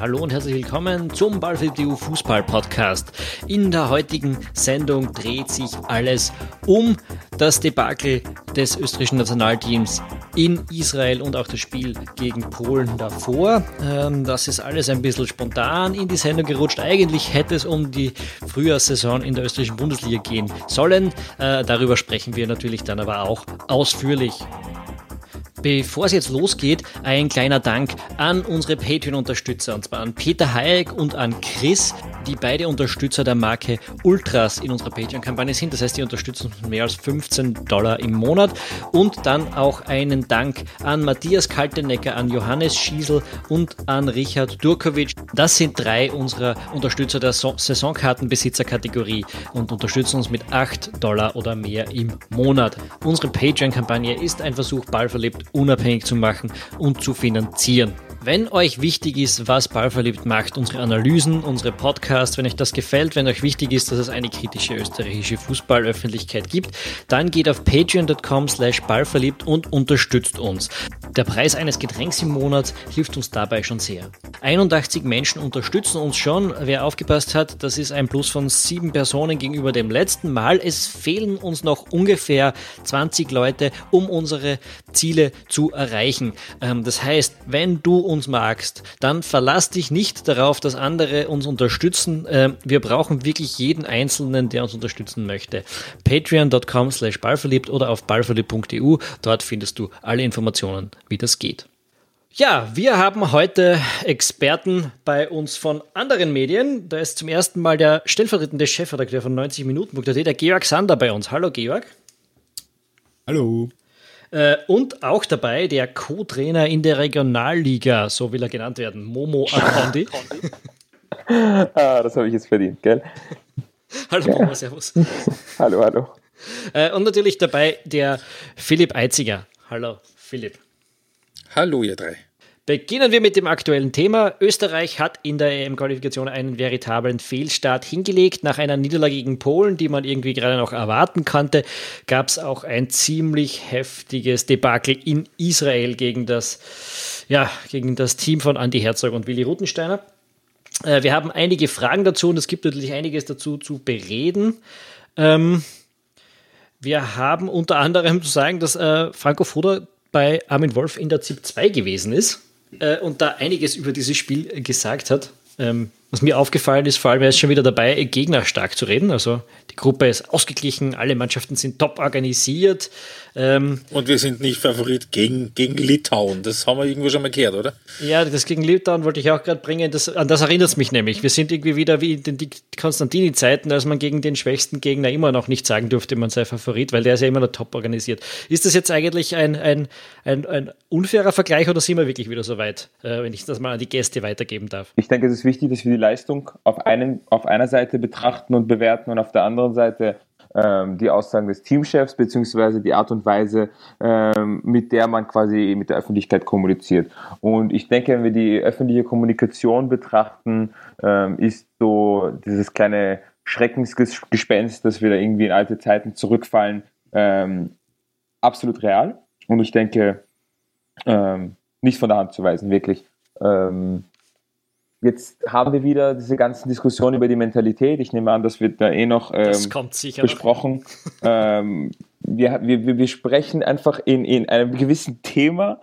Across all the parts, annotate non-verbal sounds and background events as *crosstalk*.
Hallo und herzlich willkommen zum BallFlip.eu Fußball Podcast. In der heutigen Sendung dreht sich alles um das Debakel des österreichischen Nationalteams in Israel und auch das Spiel gegen Polen davor. Ähm, das ist alles ein bisschen spontan in die Sendung gerutscht. Eigentlich hätte es um die Frühjahrssaison in der österreichischen Bundesliga gehen sollen. Äh, darüber sprechen wir natürlich dann aber auch ausführlich. Bevor es jetzt losgeht, ein kleiner Dank an unsere Patreon-Unterstützer, und zwar an Peter Hayek und an Chris, die beide Unterstützer der Marke Ultras in unserer Patreon-Kampagne sind. Das heißt, die unterstützen uns mehr als 15 Dollar im Monat. Und dann auch einen Dank an Matthias Kaltenecker, an Johannes Schiesel und an Richard Durkovic. Das sind drei unserer Unterstützer der so Saisonkartenbesitzer-Kategorie und unterstützen uns mit 8 Dollar oder mehr im Monat. Unsere Patreon-Kampagne ist ein Versuch, ballverliebt unabhängig zu machen und zu finanzieren. Wenn euch wichtig ist, was Ballverliebt macht, unsere Analysen, unsere Podcasts, wenn euch das gefällt, wenn euch wichtig ist, dass es eine kritische österreichische Fußballöffentlichkeit gibt, dann geht auf patreon.com slash ballverliebt und unterstützt uns. Der Preis eines Getränks im Monat hilft uns dabei schon sehr. 81 Menschen unterstützen uns schon. Wer aufgepasst hat, das ist ein Plus von sieben Personen gegenüber dem letzten Mal. Es fehlen uns noch ungefähr 20 Leute, um unsere Ziele zu erreichen. Ähm, das heißt, wenn du uns magst, dann verlass dich nicht darauf, dass andere uns unterstützen. Ähm, wir brauchen wirklich jeden Einzelnen, der uns unterstützen möchte. Patreon.com slash ballverliebt oder auf ballverliebt.eu. Dort findest du alle Informationen, wie das geht. Ja, wir haben heute Experten bei uns von anderen Medien. Da ist zum ersten Mal der stellvertretende Chefredakteur von 90 Minuten.at, der Georg Sander bei uns. Hallo Georg. Hallo. Äh, und auch dabei der Co-Trainer in der Regionalliga, so will er genannt werden, Momo Akondi. *laughs* *laughs* ah, das habe ich jetzt verdient, gell? hallo ja. Momo, servus. *laughs* hallo, hallo. Äh, und natürlich dabei der Philipp Eitziger. Hallo, Philipp. Hallo, ihr drei. Beginnen wir mit dem aktuellen Thema. Österreich hat in der EM-Qualifikation einen veritablen Fehlstart hingelegt. Nach einer Niederlage gegen Polen, die man irgendwie gerade noch erwarten konnte, gab es auch ein ziemlich heftiges Debakel in Israel gegen das, ja, gegen das Team von Andy Herzog und Willi Rutensteiner. Äh, wir haben einige Fragen dazu und es gibt natürlich einiges dazu zu bereden. Ähm, wir haben unter anderem zu sagen, dass äh, Franco Foda bei Armin Wolf in der ZIP 2 gewesen ist äh, und da einiges über dieses Spiel gesagt hat. Ähm, was mir aufgefallen ist, vor allem er ist schon wieder dabei, Gegner stark zu reden. Also die Gruppe ist ausgeglichen, alle Mannschaften sind top organisiert. Ähm, und wir sind nicht Favorit gegen, gegen Litauen. Das haben wir irgendwo schon mal gehört, oder? Ja, das gegen Litauen wollte ich auch gerade bringen. Das, an das erinnert es mich nämlich. Wir sind irgendwie wieder wie in den Konstantini-Zeiten, als man gegen den schwächsten Gegner immer noch nicht sagen durfte, man sei Favorit, weil der ist ja immer noch top organisiert. Ist das jetzt eigentlich ein, ein, ein, ein unfairer Vergleich oder sind wir wirklich wieder so weit, äh, wenn ich das mal an die Gäste weitergeben darf? Ich denke, es ist wichtig, dass wir die Leistung auf, einem, auf einer Seite betrachten und bewerten und auf der anderen Seite ähm, die Aussagen des Teamchefs beziehungsweise die Art und Weise, ähm, mit der man quasi mit der Öffentlichkeit kommuniziert. Und ich denke, wenn wir die öffentliche Kommunikation betrachten, ähm, ist so dieses kleine Schreckensgespenst, dass wir da irgendwie in alte Zeiten zurückfallen, ähm, absolut real. Und ich denke, ähm, nicht von der Hand zu weisen, wirklich. Ähm, Jetzt haben wir wieder diese ganzen Diskussionen über die Mentalität. Ich nehme an, das wird da eh noch ähm, besprochen. ähm, wir, wir, wir sprechen einfach in, in einem gewissen Thema,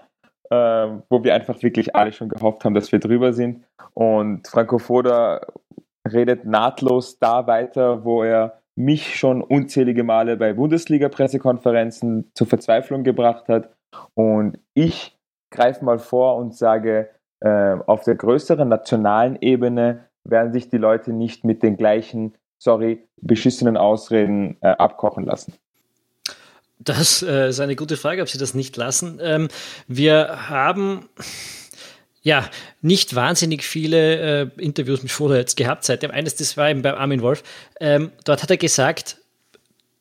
ähm, wo wir einfach wirklich alle schon gehofft haben, dass wir drüber sind. Und Franco Foda redet nahtlos da weiter, wo er mich schon unzählige Male bei Bundesliga-Pressekonferenzen zur Verzweiflung gebracht hat. Und ich greife mal vor und sage, auf der größeren nationalen Ebene werden sich die Leute nicht mit den gleichen, sorry, beschissenen Ausreden äh, abkochen lassen. Das äh, ist eine gute Frage, ob sie das nicht lassen. Ähm, wir haben ja nicht wahnsinnig viele äh, Interviews mit Foda jetzt gehabt seitdem. Eines, das war eben bei Armin Wolf. Ähm, dort hat er gesagt,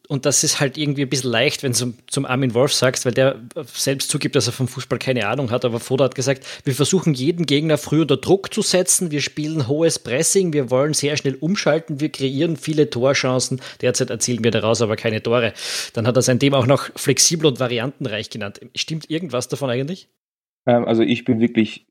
und das ist halt irgendwie ein bisschen leicht, wenn du zum, Armin Wolf sagst, weil der selbst zugibt, dass er vom Fußball keine Ahnung hat, aber Foda hat gesagt, wir versuchen jeden Gegner früh unter Druck zu setzen, wir spielen hohes Pressing, wir wollen sehr schnell umschalten, wir kreieren viele Torchancen, derzeit erzielen wir daraus aber keine Tore. Dann hat er sein Thema auch noch flexibel und variantenreich genannt. Stimmt irgendwas davon eigentlich? Ähm, also ich bin wirklich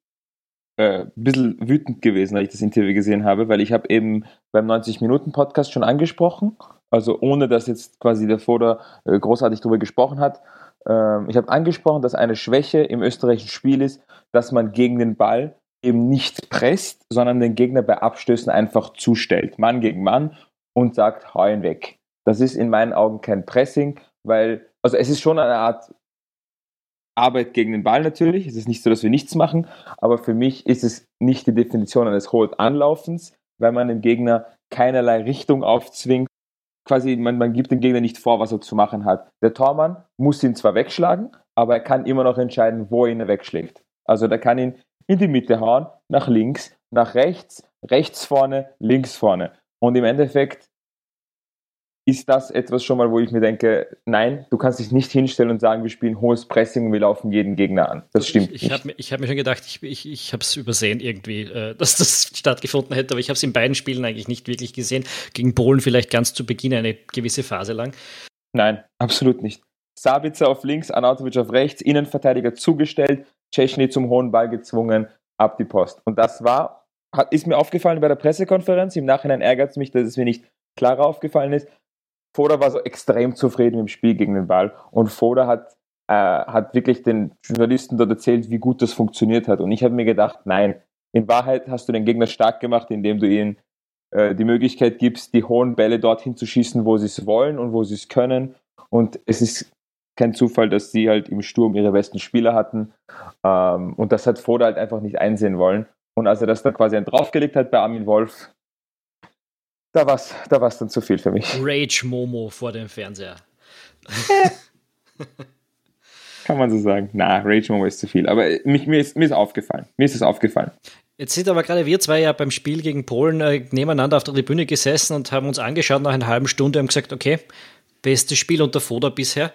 äh, ein bisschen wütend gewesen, als ich das Interview gesehen habe, weil ich habe eben beim 90-Minuten-Podcast schon angesprochen, also ohne dass jetzt quasi der Foder äh, großartig darüber gesprochen hat. Ähm, ich habe angesprochen, dass eine Schwäche im österreichischen Spiel ist, dass man gegen den Ball eben nicht presst, sondern den Gegner bei Abstößen einfach zustellt, Mann gegen Mann und sagt, hau ihn weg. Das ist in meinen Augen kein Pressing, weil, also es ist schon eine Art Arbeit gegen den Ball natürlich. Es ist nicht so, dass wir nichts machen, aber für mich ist es nicht die Definition eines hohen Anlaufens, weil man dem Gegner keinerlei Richtung aufzwingt. Quasi, man, man gibt dem Gegner nicht vor, was er zu machen hat. Der Tormann muss ihn zwar wegschlagen, aber er kann immer noch entscheiden, wo er ihn wegschlägt. Also der kann ihn in die Mitte hauen, nach links, nach rechts, rechts vorne, links vorne. Und im Endeffekt ist das etwas schon mal, wo ich mir denke, nein, du kannst dich nicht hinstellen und sagen, wir spielen hohes Pressing und wir laufen jeden Gegner an. Das stimmt ich, ich habe mir schon gedacht, ich, ich, ich habe es übersehen irgendwie, äh, *laughs* dass das stattgefunden hätte, aber ich habe es in beiden Spielen eigentlich nicht wirklich gesehen. Gegen Polen vielleicht ganz zu Beginn eine gewisse Phase lang. Nein, absolut nicht. Sabitzer auf links, Anatovic auf rechts, Innenverteidiger zugestellt, Cechny zum hohen Ball gezwungen, ab die Post. Und das war, hat, ist mir aufgefallen bei der Pressekonferenz. Im Nachhinein ärgert es mich, dass es mir nicht klarer aufgefallen ist. Foda war so extrem zufrieden im Spiel gegen den Ball und Foda hat, äh, hat wirklich den Journalisten dort erzählt, wie gut das funktioniert hat. Und ich habe mir gedacht, nein, in Wahrheit hast du den Gegner stark gemacht, indem du ihnen äh, die Möglichkeit gibst, die hohen Bälle dorthin zu schießen, wo sie es wollen und wo sie es können. Und es ist kein Zufall, dass sie halt im Sturm ihre besten Spieler hatten. Ähm, und das hat Foda halt einfach nicht einsehen wollen. Und als er das dann quasi draufgelegt hat bei Armin Wolf, da war es da war's dann zu viel für mich. Rage Momo vor dem Fernseher. *laughs* Kann man so sagen. Na, Rage Momo ist zu viel. Aber mich, mir, ist, mir ist aufgefallen. Mir ist es aufgefallen. Jetzt sind aber gerade wir zwei ja beim Spiel gegen Polen äh, nebeneinander auf der Tribüne gesessen und haben uns angeschaut nach einer halben Stunde und gesagt, okay, bestes Spiel unter Foda bisher.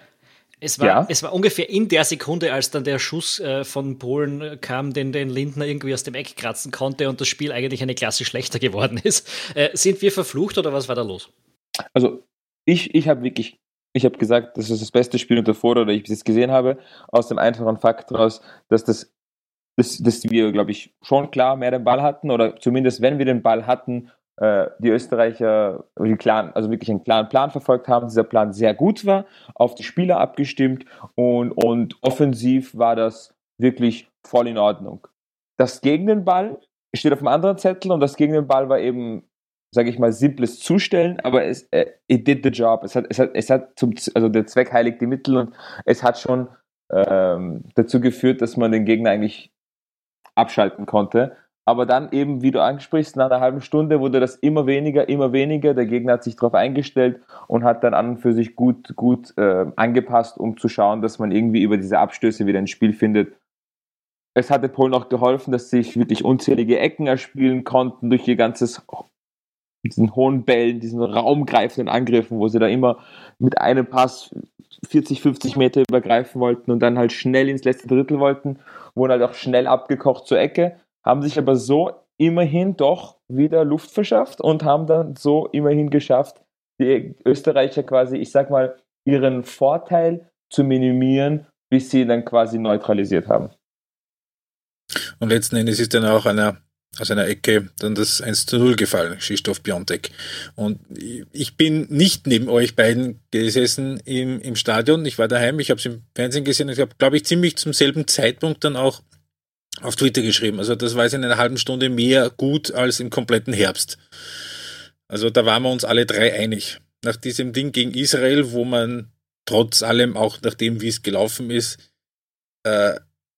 Es war, ja. es war ungefähr in der Sekunde, als dann der Schuss äh, von Polen kam, den, den Lindner irgendwie aus dem Eck kratzen konnte und das Spiel eigentlich eine Klasse schlechter geworden *laughs* ist. Äh, sind wir verflucht oder was war da los? Also, ich, ich habe wirklich, ich habe gesagt, das ist das beste Spiel unter Vorder, das ich bis jetzt gesehen habe, aus dem einfachen Fakt daraus, dass das dass, dass wir, glaube ich, schon klar mehr den Ball hatten oder zumindest, wenn wir den Ball hatten, die Österreicher die klaren, also wirklich einen klaren Plan verfolgt haben, dieser Plan sehr gut war, auf die Spieler abgestimmt und, und offensiv war das wirklich voll in Ordnung. Das gegen den Ball steht auf einem anderen Zettel und das gegen den Ball war eben, sage ich mal, simples Zustellen, aber es äh, it did the job. Es hat, es hat, es hat zum, also der Zweck heiligt die Mittel und es hat schon ähm, dazu geführt, dass man den Gegner eigentlich abschalten konnte. Aber dann eben, wie du ansprichst, nach einer halben Stunde wurde das immer weniger, immer weniger. Der Gegner hat sich darauf eingestellt und hat dann an und für sich gut, gut äh, angepasst, um zu schauen, dass man irgendwie über diese Abstöße wieder ein Spiel findet. Es hatte Polen auch geholfen, dass sich wirklich unzählige Ecken erspielen konnten durch ihr ganzes diesen hohen Bällen, diesen raumgreifenden Angriffen, wo sie da immer mit einem Pass 40, 50 Meter übergreifen wollten und dann halt schnell ins letzte Drittel wollten, wurden halt auch schnell abgekocht zur Ecke haben sich aber so immerhin doch wieder Luft verschafft und haben dann so immerhin geschafft, die Österreicher quasi, ich sag mal, ihren Vorteil zu minimieren, bis sie dann quasi neutralisiert haben. Und letzten Endes ist dann auch einer, aus einer Ecke dann das 1 zu 0 gefallen, Krzysztof Biontek. Und ich bin nicht neben euch beiden gesessen im, im Stadion. Ich war daheim, ich habe es im Fernsehen gesehen. Ich habe, glaube ich, ziemlich zum selben Zeitpunkt dann auch auf Twitter geschrieben. Also das war es in einer halben Stunde mehr gut als im kompletten Herbst. Also da waren wir uns alle drei einig. Nach diesem Ding gegen Israel, wo man trotz allem, auch nachdem wie es gelaufen ist, äh,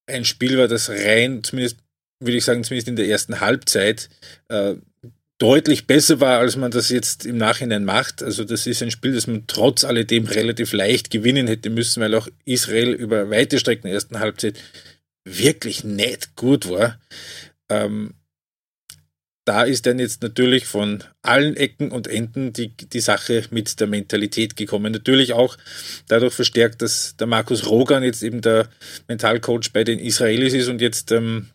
ein Spiel war, das rein, zumindest würde ich sagen, zumindest in der ersten Halbzeit, äh, deutlich besser war, als man das jetzt im Nachhinein macht. Also das ist ein Spiel, das man trotz alledem relativ leicht gewinnen hätte müssen, weil auch Israel über weite Strecken der ersten Halbzeit wirklich nicht gut war. Ähm, da ist dann jetzt natürlich von allen Ecken und Enden die, die Sache mit der Mentalität gekommen. Natürlich auch dadurch verstärkt, dass der Markus Rogan jetzt eben der Mentalcoach bei den Israelis ist und jetzt. Ähm,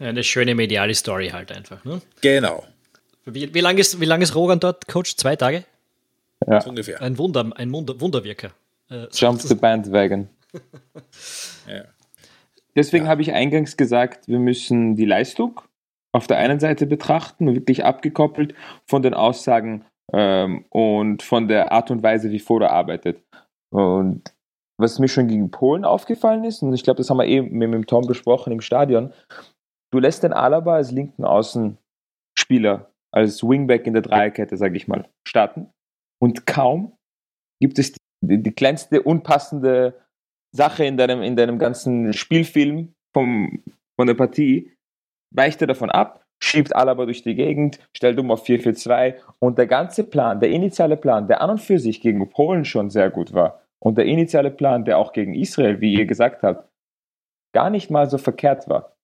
eine schöne mediale Story halt einfach. Ne? Genau. Wie, wie lange ist, wie lang ist Rogan dort Coach? Zwei Tage? Ja. So ungefähr. Ein Wunder, ein Wunder, Wunderwirker. Äh, Jump the bandwagon. *laughs* ja. Deswegen ja. habe ich eingangs gesagt, wir müssen die Leistung auf der einen Seite betrachten, wirklich abgekoppelt von den Aussagen ähm, und von der Art und Weise, wie Foda arbeitet. Und was mir schon gegen Polen aufgefallen ist, und ich glaube, das haben wir eben mit dem Tom besprochen im Stadion, du lässt den Alaba als linken Außenspieler, als Wingback in der Dreierkette, sage ich mal, starten. Und kaum gibt es die, die, kleinste unpassende Sache in deinem, in deinem ganzen Spielfilm vom, von der Partie, weicht er davon ab, schiebt Alaba durch die Gegend, stellt um auf 4-4-2 und der ganze Plan, der initiale Plan, der an und für sich gegen Polen schon sehr gut war und der initiale Plan, der auch gegen Israel, wie ihr gesagt habt, gar nicht mal so verkehrt war.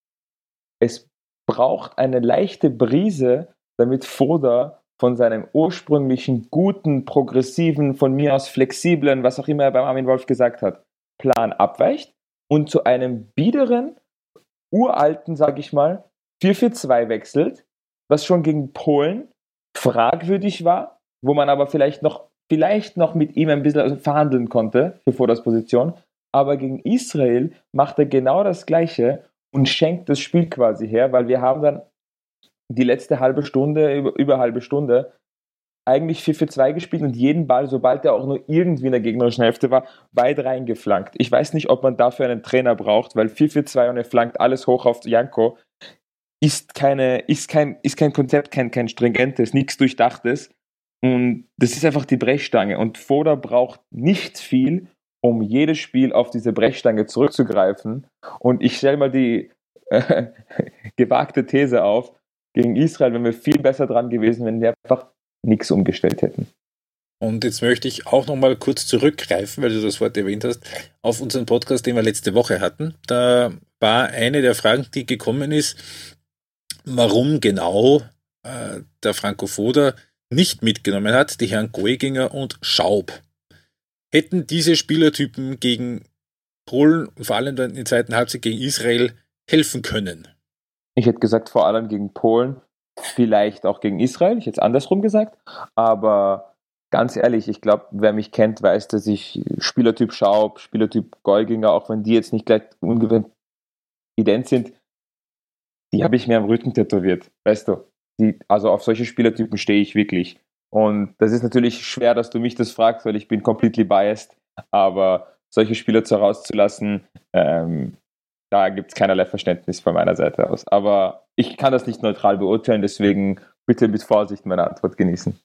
Es braucht eine leichte Brise, damit Foda von seinem ursprünglichen guten, progressiven, von mir aus flexiblen, was auch immer er beim Armin Wolf gesagt hat, Plan abweicht und zu einem biederen, uralten, sag ich mal, 4-4-2 wechselt, was schon gegen Polen fragwürdig war, wo man aber vielleicht noch, vielleicht noch mit ihm ein bisschen verhandeln konnte für Fodas Position. Aber gegen Israel macht er genau das Gleiche und schenkt das Spiel quasi her, weil wir haben dann die letzte halbe Stunde, über, über halbe Stunde, eigentlich 4 für 2 gespielt und jeden Ball, sobald er auch nur irgendwie in der gegnerischen Hälfte war, weit reingeflankt. Ich weiß nicht, ob man dafür einen Trainer braucht, weil 4 für 2 und er flankt alles hoch auf Janko ist, keine, ist, kein, ist kein Konzept, kein, kein stringentes, nichts Durchdachtes. Und das ist einfach die Brechstange. Und Foda braucht nicht viel, um jedes Spiel auf diese Brechstange zurückzugreifen. Und ich stelle mal die äh, *laughs* gewagte These auf, gegen Israel wären wir viel besser dran gewesen, wenn wir einfach nichts umgestellt hätten. Und jetzt möchte ich auch noch mal kurz zurückgreifen, weil du das Wort erwähnt hast, auf unseren Podcast, den wir letzte Woche hatten. Da war eine der Fragen, die gekommen ist, warum genau äh, der Franco Foda nicht mitgenommen hat, die Herren Goeginger und Schaub. Hätten diese Spielertypen gegen Polen und vor allem dann in der zweiten Halbzeit gegen Israel helfen können? Ich hätte gesagt, vor allem gegen Polen, vielleicht auch gegen Israel, ich es andersrum gesagt, aber ganz ehrlich, ich glaube, wer mich kennt, weiß, dass ich Spielertyp Schaub, Spielertyp Golginger, auch wenn die jetzt nicht gleich ungewöhnt ident sind, die habe ich mir am Rücken tätowiert, weißt du. Die, also auf solche Spielertypen stehe ich wirklich. Und das ist natürlich schwer, dass du mich das fragst, weil ich bin completely biased. Aber solche Spieler zu rauszulassen, ähm, da gibt es keinerlei Verständnis von meiner Seite aus. Aber ich kann das nicht neutral beurteilen, deswegen bitte mit Vorsicht meine Antwort genießen.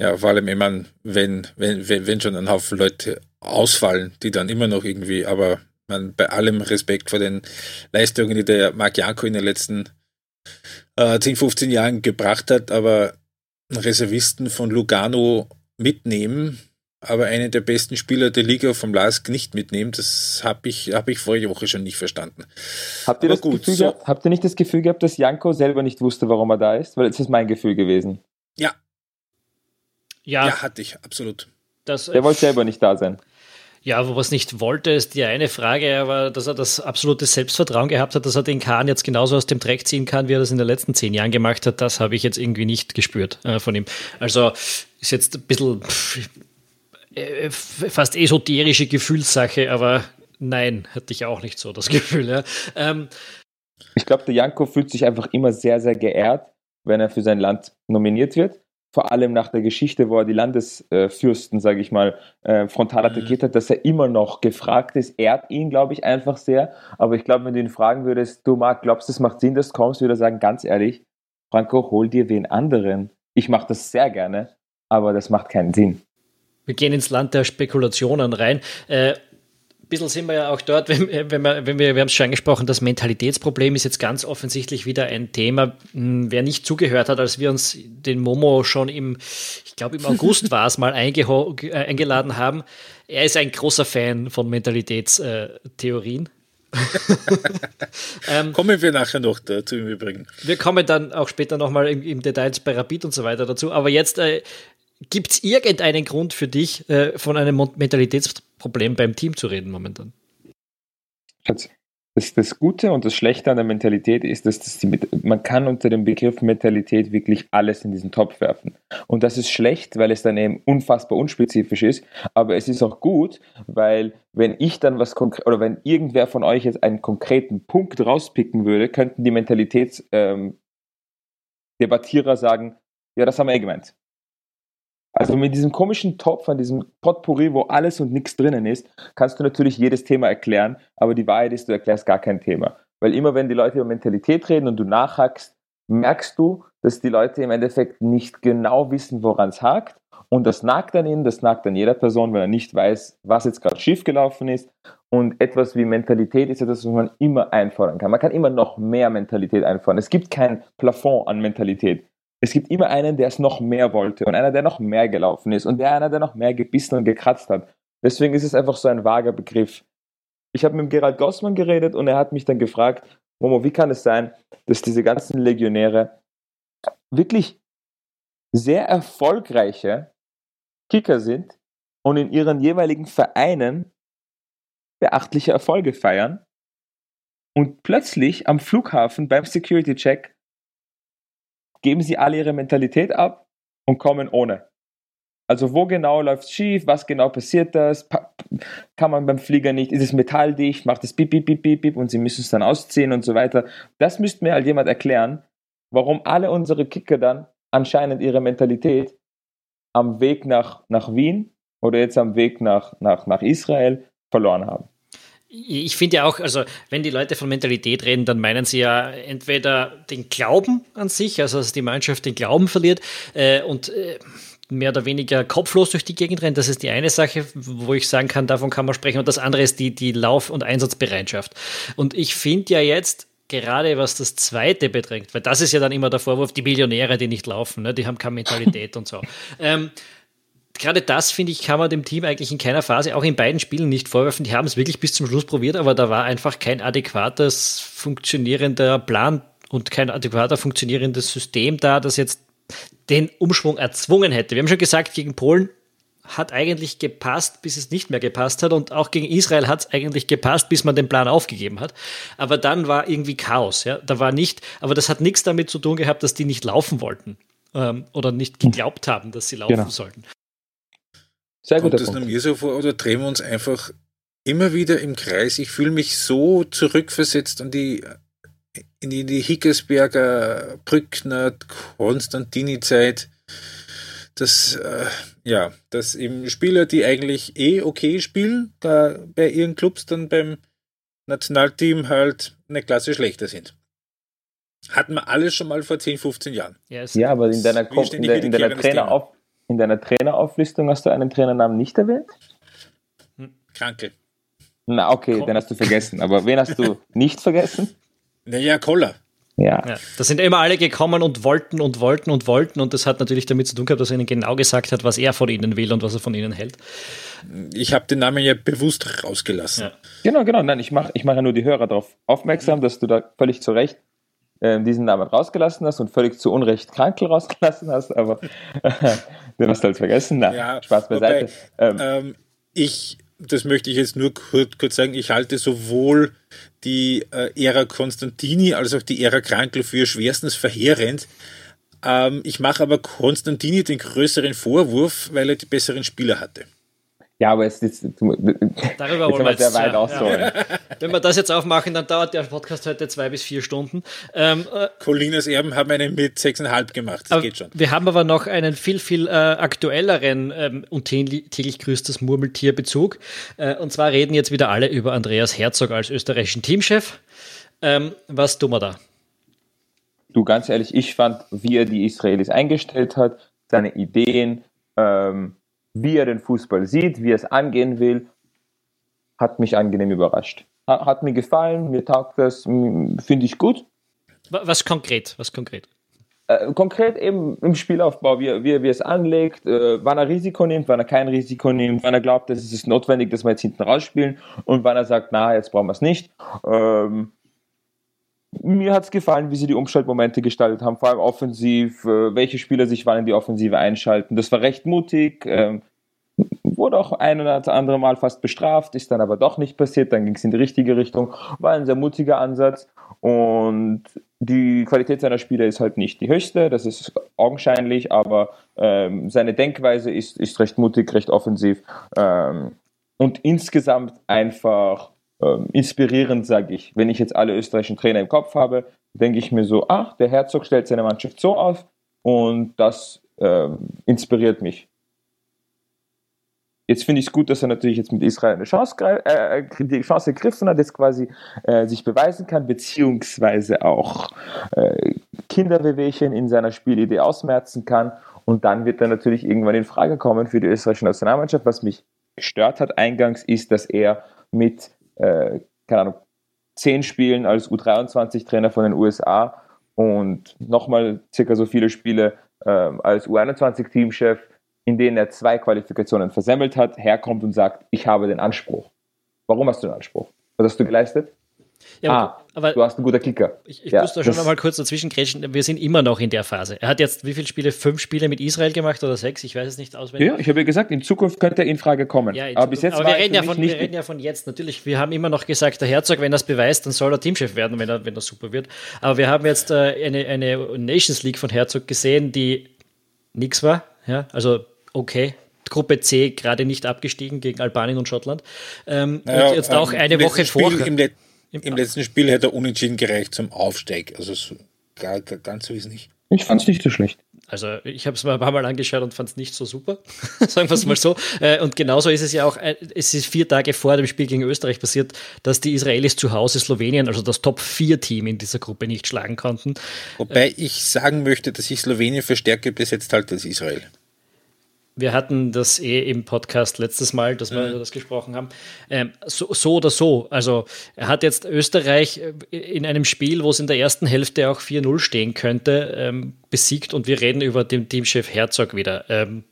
Ja, vor allem, ich meine, wenn, wenn, wenn schon ein Haufen Leute ausfallen, die dann immer noch irgendwie, aber man, bei allem Respekt vor den Leistungen, die der Marc Janko in den letzten äh, 10, 15 Jahren gebracht hat, aber Reservisten von Lugano mitnehmen, aber einen der besten Spieler der Liga vom LASK nicht mitnehmen, das habe ich, hab ich vorige Woche schon nicht verstanden. Habt ihr, das gut, Gefühl so. gehabt, habt ihr nicht das Gefühl gehabt, dass Janko selber nicht wusste, warum er da ist? Weil das ist mein Gefühl gewesen. Ja. Ja, ja hatte ich, absolut. Das, Der wollte selber nicht da sein. Ja, wo was nicht wollte, ist die eine Frage, aber dass er das absolute Selbstvertrauen gehabt hat, dass er den Kahn jetzt genauso aus dem Dreck ziehen kann, wie er das in den letzten zehn Jahren gemacht hat, das habe ich jetzt irgendwie nicht gespürt äh, von ihm. Also ist jetzt ein bisschen pff, äh, fast esoterische Gefühlssache, aber nein, hatte ich auch nicht so das *laughs* Gefühl. Ja. Ähm, ich glaube, der Janko fühlt sich einfach immer sehr, sehr geehrt, wenn er für sein Land nominiert wird vor allem nach der Geschichte, wo er die Landesfürsten, sage ich mal, äh, frontal mhm. attackiert hat, dass er immer noch gefragt ist, ehrt ihn, glaube ich, einfach sehr. Aber ich glaube, wenn du ihn fragen würdest, du Marc, glaubst du, es macht Sinn, dass du kommst, würde er sagen, ganz ehrlich, Franco, hol dir wen anderen. Ich mache das sehr gerne, aber das macht keinen Sinn. Wir gehen ins Land der Spekulationen rein. Äh, bisschen sind wir ja auch dort, *laughs* wenn, wenn wir, wenn wir, wir haben es schon angesprochen, das Mentalitätsproblem ist jetzt ganz offensichtlich wieder ein Thema. Hm, wer nicht zugehört hat, als wir uns den Momo schon im, ich glaube im August *laughs* war es mal äh, eingeladen haben, er ist ein großer Fan von Mentalitätstheorien. *laughs* ähm, kommen wir nachher noch dazu im Übrigen. Wir kommen dann auch später nochmal im, im Details bei Rapid und so weiter dazu. Aber jetzt äh, gibt es irgendeinen Grund für dich, äh, von einem Mentalitätsproblem beim Team zu reden momentan? das, das Gute und das Schlechte an der Mentalität ist, dass das die, man kann unter dem Begriff Mentalität wirklich alles in diesen Topf werfen. Und das ist schlecht, weil es dann eben unfassbar unspezifisch ist, aber es ist auch gut, weil wenn ich dann was konkret oder wenn irgendwer von euch jetzt einen konkreten Punkt rauspicken würde, könnten die Mentalitätsdebattierer ähm, sagen, ja, das haben wir eh gemeint. Also mit diesem komischen Topf, an diesem Potpourri, wo alles und nichts drinnen ist, kannst du natürlich jedes Thema erklären, aber die Wahrheit ist, du erklärst gar kein Thema. Weil immer wenn die Leute über Mentalität reden und du nachhackst, merkst du, dass die Leute im Endeffekt nicht genau wissen, woran es hakt. Und das nagt an ihnen, das nagt an jeder Person, weil er nicht weiß, was jetzt gerade schiefgelaufen ist. Und etwas wie Mentalität ist etwas, was man immer einfordern kann. Man kann immer noch mehr Mentalität einfordern. Es gibt kein Plafond an Mentalität es gibt immer einen, der es noch mehr wollte und einer, der noch mehr gelaufen ist und der einer, der noch mehr gebissen und gekratzt hat. Deswegen ist es einfach so ein vager Begriff. Ich habe mit Gerald Gossmann geredet und er hat mich dann gefragt, Momo, wie kann es sein, dass diese ganzen Legionäre wirklich sehr erfolgreiche Kicker sind und in ihren jeweiligen Vereinen beachtliche Erfolge feiern und plötzlich am Flughafen beim Security Check geben sie alle ihre Mentalität ab und kommen ohne. Also wo genau läuft es schief, was genau passiert das, kann man beim Flieger nicht, ist es metalldicht, macht es piep, piep, piep, piep, und sie müssen es dann ausziehen und so weiter. Das müsste mir halt jemand erklären, warum alle unsere Kicker dann anscheinend ihre Mentalität am Weg nach, nach Wien oder jetzt am Weg nach, nach, nach Israel verloren haben. Ich finde ja auch, also wenn die Leute von Mentalität reden, dann meinen sie ja entweder den Glauben an sich, also dass die Mannschaft den Glauben verliert äh, und äh, mehr oder weniger kopflos durch die Gegend rennt. Das ist die eine Sache, wo ich sagen kann, davon kann man sprechen. Und das andere ist die, die Lauf- und Einsatzbereitschaft. Und ich finde ja jetzt, gerade was das zweite bedrängt, weil das ist ja dann immer der Vorwurf, die Millionäre, die nicht laufen, ne, die haben keine Mentalität und so. *laughs* Ähm, gerade das, finde ich, kann man dem Team eigentlich in keiner Phase, auch in beiden Spielen nicht vorwerfen. Die haben es wirklich bis zum Schluss probiert, aber da war einfach kein adäquates, funktionierender Plan und kein adäquater, funktionierendes System da, das jetzt den Umschwung erzwungen hätte. Wir haben schon gesagt, gegen Polen hat eigentlich gepasst, bis es nicht mehr gepasst hat. Und auch gegen Israel hat es eigentlich gepasst, bis man den Plan aufgegeben hat. Aber dann war irgendwie Chaos. Ja? Da war nicht, aber das hat nichts damit zu tun gehabt, dass die nicht laufen wollten ähm, oder nicht geglaubt haben, dass sie laufen genau. sollten. Sehr gut. Kommt das mir so vor oder drehen wir uns einfach immer wieder im Kreis? Ich fühle mich so zurückversetzt an die in die, die Hickersberger, Brückner, Konstantini-Zeit, dass, äh, ja, dass eben Spieler, die eigentlich eh okay spielen, da bei ihren Clubs dann beim Nationalteam halt eine Klasse schlechter sind. Hatten wir alles schon mal vor 10, 15 Jahren. Yes. Ja, aber in deiner, in, der, in deiner Trainerauf in deiner Trainerauflistung hast du einen Trainernamen nicht erwähnt? Kranke. Na, okay, Komm. den hast du vergessen. Aber wen hast du *laughs* nicht vergessen? Naja, Koller. Ja. ja. Da sind immer alle gekommen und wollten und wollten und wollten und das hat natürlich damit zu tun gehabt, dass er ihnen genau gesagt hat, was er von ihnen will und was er von ihnen hält. Ich habe den Namen ja bewusst rausgelassen. Ja. Genau, genau. Nein, ich mache ich mach ja nur die Hörer darauf aufmerksam, dass du da völlig zu Recht äh, diesen Namen rausgelassen hast und völlig zu Unrecht Krankel rausgelassen hast, aber *laughs* den hast du halt vergessen. Na, ja, Spaß beiseite. Wobei, ähm, ähm, ich, das möchte ich jetzt nur kurz, kurz sagen, ich halte sowohl die äh, Ära Konstantini als auch die Ära Krankel für schwerstens verheerend. Ähm, ich mache aber Konstantini den größeren Vorwurf, weil er die besseren Spieler hatte. Ja, aber es ist. Darüber wollen wir jetzt, sehr weit ja, ausholen. Ja. *laughs* Wenn wir das jetzt aufmachen, dann dauert der Podcast heute zwei bis vier Stunden. Ähm, äh, Colinas Erben haben einen mit sechseinhalb gemacht. Das geht schon. Wir haben aber noch einen viel, viel äh, aktuelleren ähm, und täglich grüßtes Murmeltierbezug. Äh, und zwar reden jetzt wieder alle über Andreas Herzog als österreichischen Teamchef. Ähm, was tun wir da? Du, ganz ehrlich, ich fand, wie er die Israelis eingestellt hat, seine Ideen, ähm, wie er den Fußball sieht, wie er es angehen will, hat mich angenehm überrascht. Hat mir gefallen, mir taugt das, finde ich gut. Was konkret? Was konkret? Äh, konkret eben im Spielaufbau, wie er, wie wie er es anlegt, äh, wann er Risiko nimmt, wann er kein Risiko nimmt, wann er glaubt, dass es ist notwendig, dass wir jetzt hinten rausspielen und wann er sagt, na, jetzt brauchen wir es nicht. Ähm, mir hat es gefallen, wie sie die Umschaltmomente gestaltet haben, vor allem offensiv, äh, welche Spieler sich wann in die Offensive einschalten. Das war recht mutig. Ähm, wurde auch ein oder andere Mal fast bestraft, ist dann aber doch nicht passiert, dann ging es in die richtige Richtung, war ein sehr mutiger Ansatz und die Qualität seiner Spieler ist halt nicht die höchste, das ist augenscheinlich, aber ähm, seine Denkweise ist, ist recht mutig, recht offensiv ähm, und insgesamt einfach ähm, inspirierend, sage ich. Wenn ich jetzt alle österreichischen Trainer im Kopf habe, denke ich mir so, ach, der Herzog stellt seine Mannschaft so auf und das ähm, inspiriert mich. Jetzt finde ich es gut, dass er natürlich jetzt mit Israel eine Chance, äh, die Chance ergriffen hat, jetzt quasi äh, sich beweisen kann, beziehungsweise auch äh, Kinderwehwehchen in seiner Spielidee ausmerzen kann. Und dann wird er natürlich irgendwann in Frage kommen für die österreichische Nationalmannschaft. Was mich gestört hat eingangs, ist, dass er mit, äh, keine Ahnung, zehn Spielen als U23-Trainer von den USA und nochmal circa so viele Spiele äh, als U21-Teamchef in denen er zwei Qualifikationen versemmelt hat, herkommt und sagt, ich habe den Anspruch. Warum hast du den Anspruch? Was hast du geleistet? Ja, ah, aber du hast einen guten Kicker. Ich, ich ja, muss da schon noch mal kurz dazwischen grätschen. Wir sind immer noch in der Phase. Er hat jetzt wie viele Spiele? Fünf Spiele mit Israel gemacht oder sechs? Ich weiß es nicht auswendig. Ja, ich habe ja gesagt, in Zukunft könnte er in Frage kommen. Ja, aber bis jetzt aber wir, reden ja, von, wir reden ja von jetzt. Natürlich, wir haben immer noch gesagt, der Herzog, wenn er es beweist, dann soll er Teamchef werden, wenn er, wenn er super wird. Aber wir haben jetzt äh, eine, eine Nations League von Herzog gesehen, die nichts war. Ja, also okay, Gruppe C gerade nicht abgestiegen gegen Albanien und Schottland. Ähm, naja, und jetzt auch eine Woche vor. Im, Im, letzten Spiel hätte er unentschieden gereicht zum Aufsteig. Also so, gar, gar, ganz so ist es nicht. Ich fand es nicht so schlecht. Also ich habe es mal ein paar Mal angeschaut und fand es nicht so super, *laughs* sagen wir es mal so. Äh, und genauso ist es ja auch, äh, es ist vier Tage vor dem Spiel gegen Österreich passiert, dass die Israelis zu Hause Slowenien, also das Top-4-Team in dieser Gruppe, nicht schlagen konnten. Wobei ich sagen möchte, dass ich Slowenien für stärker besetzt halte als Israel wir hatten das eh im Podcast letztes Mal, dass wir mhm. über das gesprochen haben. Ähm, so, so, oder so. Also er hat jetzt Österreich äh, in einem Spiel, wo es in der ersten Hälfte auch 4-0 stehen könnte, ähm, besiegt und wir reden über den Teamchef Herzog wieder. Ähm,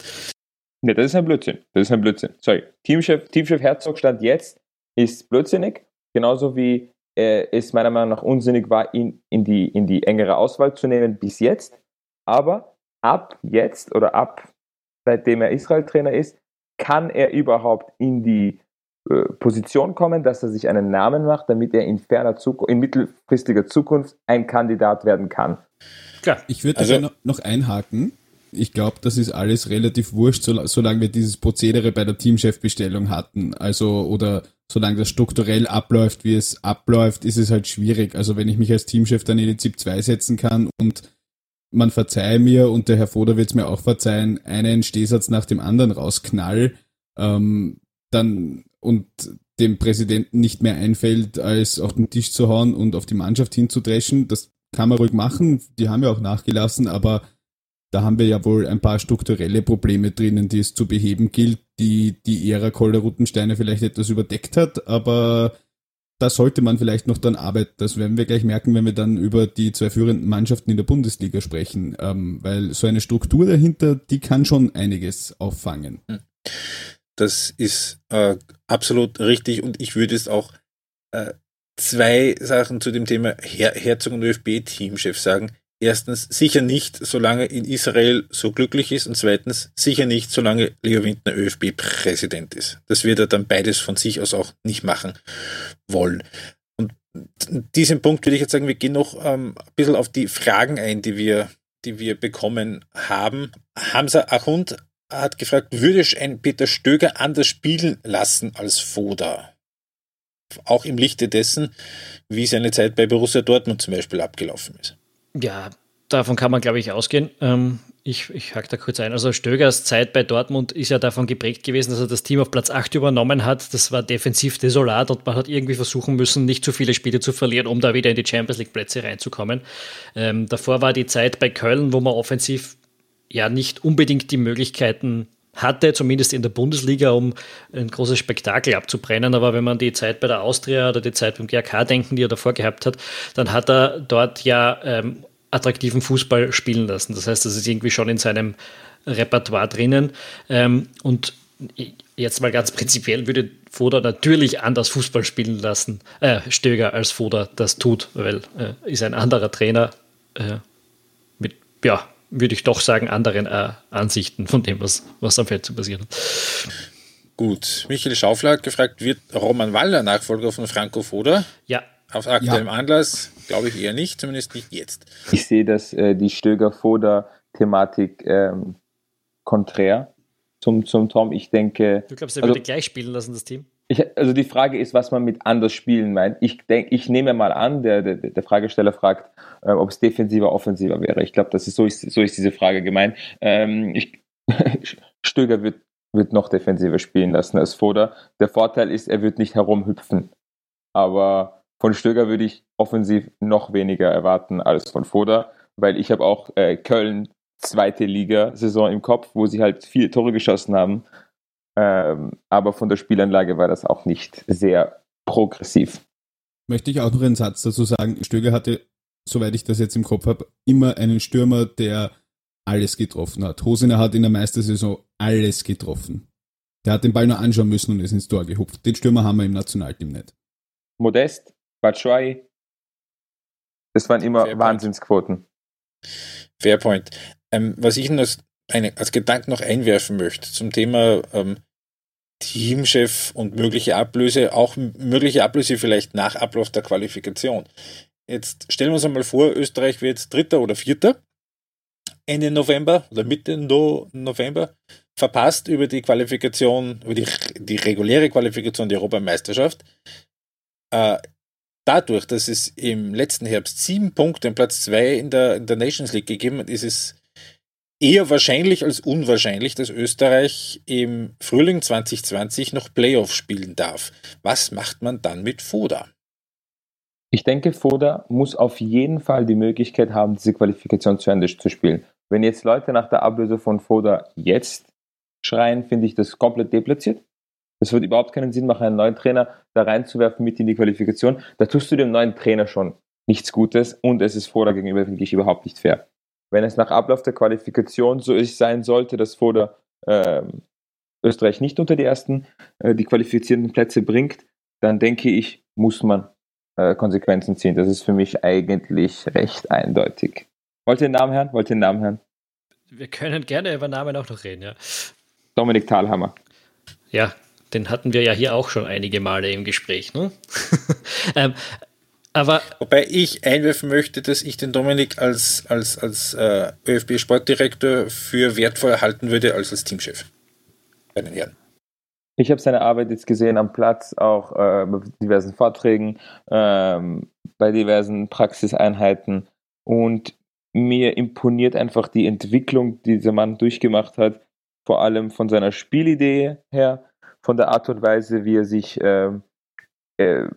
ne, das ist ein Blödsinn. Das ist ein Blödsinn. Sorry. Teamchef, Teamchef Herzog stand jetzt, ist blödsinnig, genauso wie äh, es meiner Meinung nach unsinnig war, ihn in die, in die engere Auswahl zu nehmen bis jetzt. Aber ab jetzt oder ab seitdem er Israel-Trainer ist, kann er überhaupt in die äh, Position kommen, dass er sich einen Namen macht, damit er in ferner Zukunft, in mittelfristiger Zukunft ein Kandidat werden kann. Klar. Ich würde also, noch, noch einhaken. Ich glaube, das ist alles relativ wurscht, solange wir dieses Prozedere bei der Teamchefbestellung hatten. Also, oder solange das strukturell abläuft, wie es abläuft, ist es halt schwierig. Also, wenn ich mich als Teamchef dann in die ZIP 2 setzen kann und man verzeihe mir und der Herr Foder wird es mir auch verzeihen, einen Stehsatz nach dem anderen rausknall, ähm, dann und dem Präsidenten nicht mehr einfällt, als auf den Tisch zu hauen und auf die Mannschaft hinzudreschen. Das kann man ruhig machen, die haben ja auch nachgelassen, aber da haben wir ja wohl ein paar strukturelle Probleme drinnen, die es zu beheben gilt, die die Ära Koller Ruttensteine vielleicht etwas überdeckt hat, aber da sollte man vielleicht noch dann arbeiten. Das werden wir gleich merken, wenn wir dann über die zwei führenden Mannschaften in der Bundesliga sprechen. Ähm, weil so eine Struktur dahinter, die kann schon einiges auffangen. Hm. Das ist äh, absolut richtig und ich würde es auch äh, zwei Sachen zu dem Thema Her Herzog und ÖFB-Teamchef sagen. Erstens, sicher nicht, solange in Israel so glücklich ist und zweitens, sicher nicht, solange Leo Windner ÖFB-Präsident ist. Das wird er dann beides von sich aus auch nicht machen wollen. Und diesen Punkt würde ich jetzt sagen, wir gehen noch ähm, ein bisschen auf die Fragen ein, die wir, die wir bekommen haben. Hamza Achund hat gefragt, würde ich ein Peter Stöger anders spielen lassen als Foda? Auch im Lichte dessen, wie seine Zeit bei Borussia Dortmund zum Beispiel abgelaufen ist. Ja, davon kann man, glaube ich, ausgehen. Ähm, ich, ich hack da kurz ein. Also Stögers Zeit bei Dortmund ist ja davon geprägt gewesen, dass er das Team auf Platz 8 übernommen hat. Das war defensiv desolat und man hat irgendwie versuchen müssen, nicht zu viele Spiele zu verlieren, um da wieder in die Champions League Plätze reinzukommen. Ähm, davor war die Zeit bei Köln, wo man offensiv ja nicht unbedingt die Möglichkeiten hatte, zumindest in der Bundesliga, um ein großes Spektakel abzubrennen. Aber wenn man die Zeit bei der Austria oder die Zeit beim GRK denken, die er davor gehabt hat, dann hat er dort ja ähm, attraktiven Fußball spielen lassen. Das heißt, das ist irgendwie schon in seinem Repertoire drinnen. Ähm, und jetzt mal ganz prinzipiell würde Foda natürlich anders Fußball spielen lassen, äh, Stöger als Foda das tut, weil äh, ist ein anderer Trainer äh, mit, ja, würde ich doch sagen, anderen äh, Ansichten von dem, was, was am Feld zu passieren hat. Gut. Michael Schaufler hat gefragt, wird Roman Waller Nachfolger von Franco Foda? Ja. Auf aktuellem ja. Anlass glaube ich eher nicht, zumindest nicht jetzt. Ich sehe, dass äh, die Stöger-Foda-Thematik ähm, konträr zum, zum Tom. Ich denke. Du glaubst, er also, würde gleich spielen lassen, das Team? Ich, also die Frage ist, was man mit anders spielen meint. Ich denke, ich nehme mal an, der, der, der Fragesteller fragt, äh, ob es defensiver, offensiver wäre. Ich glaube, das ist so ist so ist diese Frage gemeint. Ähm, ich, *laughs* Stöger wird wird noch defensiver spielen lassen als Foda. Der Vorteil ist, er wird nicht herumhüpfen. Aber von Stöger würde ich offensiv noch weniger erwarten als von Foda, weil ich habe auch äh, Köln zweite Liga-Saison im Kopf, wo sie halt vier Tore geschossen haben. Ähm, aber von der Spielanlage war das auch nicht sehr progressiv. Möchte ich auch noch einen Satz dazu sagen. Stöger hatte, soweit ich das jetzt im Kopf habe, immer einen Stürmer, der alles getroffen hat. Hosiner hat in der Meistersaison alles getroffen. Der hat den Ball nur anschauen müssen und ist ins Tor gehupft. Den Stürmer haben wir im Nationalteam nicht. Modest, Batshuayi, das waren immer Fairpoint. Wahnsinnsquoten. Fairpoint. Ähm, was ich als, eine, als Gedanken noch einwerfen möchte zum Thema ähm, Teamchef und mögliche Ablöse, auch mögliche Ablöse vielleicht nach Ablauf der Qualifikation. Jetzt stellen wir uns einmal vor, Österreich wird Dritter oder Vierter Ende November oder Mitte no November verpasst über die Qualifikation, über die, die reguläre Qualifikation der Europameisterschaft. Äh, dadurch, dass es im letzten Herbst sieben Punkte im Platz zwei in der, in der Nations League gegeben hat, ist es eher wahrscheinlich als unwahrscheinlich, dass Österreich im Frühling 2020 noch Playoff spielen darf. Was macht man dann mit Foda? Ich denke, Foda muss auf jeden Fall die Möglichkeit haben, diese Qualifikation zu Ende zu spielen. Wenn jetzt Leute nach der Ablöse von Foda jetzt schreien, finde ich das komplett deplatziert. Es wird überhaupt keinen Sinn machen, einen neuen Trainer da reinzuwerfen mit in die Qualifikation. Da tust du dem neuen Trainer schon nichts Gutes und es ist Foda gegenüber, finde ich, überhaupt nicht fair. Wenn es nach Ablauf der Qualifikation so ist, sein sollte, dass Foda äh, Österreich nicht unter die ersten, äh, die qualifizierten Plätze bringt, dann denke ich, muss man äh, Konsequenzen ziehen. Das ist für mich eigentlich recht eindeutig. Wollt ihr den Namen hören? Wollt ihr den Namen hören? Wir können gerne über Namen auch noch reden, ja. Dominik Thalhammer. Ja, den hatten wir ja hier auch schon einige Male im Gespräch. Ne? *laughs* ähm, aber Wobei ich einwerfen möchte, dass ich den Dominik als, als, als äh, ÖFB-Sportdirektor für wertvoller halten würde als als Teamchef bei den Herren. Ich habe seine Arbeit jetzt gesehen am Platz, auch äh, bei diversen Vorträgen, ähm, bei diversen Praxiseinheiten. Und mir imponiert einfach die Entwicklung, die dieser Mann durchgemacht hat, vor allem von seiner Spielidee her, von der Art und Weise, wie er sich äh, äh,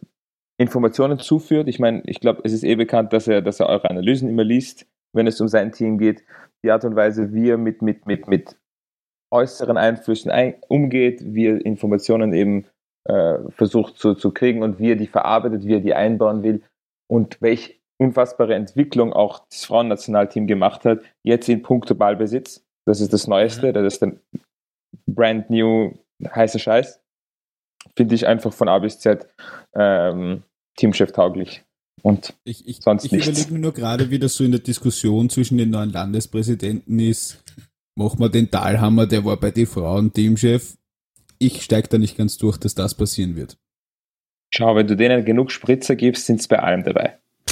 Informationen zuführt. Ich meine, ich glaube, es ist eh bekannt, dass er, dass er eure Analysen immer liest, wenn es um sein Team geht. Die Art und Weise, wie er mit, mit, mit, mit äußeren Einflüssen ein, umgeht, wie er Informationen eben äh, versucht zu, zu kriegen und wie er die verarbeitet, wie er die einbauen will und welch unfassbare Entwicklung auch das Frauennationalteam gemacht hat, jetzt in puncto Ballbesitz. Das ist das Neueste, mhm. das ist der brand new heiße Scheiß. Finde ich einfach von A bis Z ähm, Teamchef tauglich. Und ich, ich, sonst ich überlege mir nur gerade, wie das so in der Diskussion zwischen den neuen Landespräsidenten ist. Machen wir den Dahlhammer, der war bei den Frauen Teamchef. Ich steige da nicht ganz durch, dass das passieren wird. Schau, wenn du denen genug Spritzer gibst, sind sie bei allem dabei. *laughs*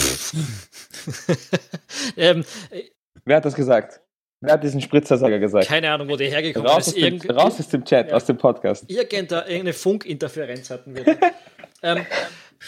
ähm, Wer hat das gesagt? Wer hat diesen Spritzersager gesagt? Keine Ahnung, wo der hergekommen raus ist. Dem, raus aus dem Chat, ja. aus dem Podcast. Irgendeine Funkinterferenz hatten wir. *laughs* ähm,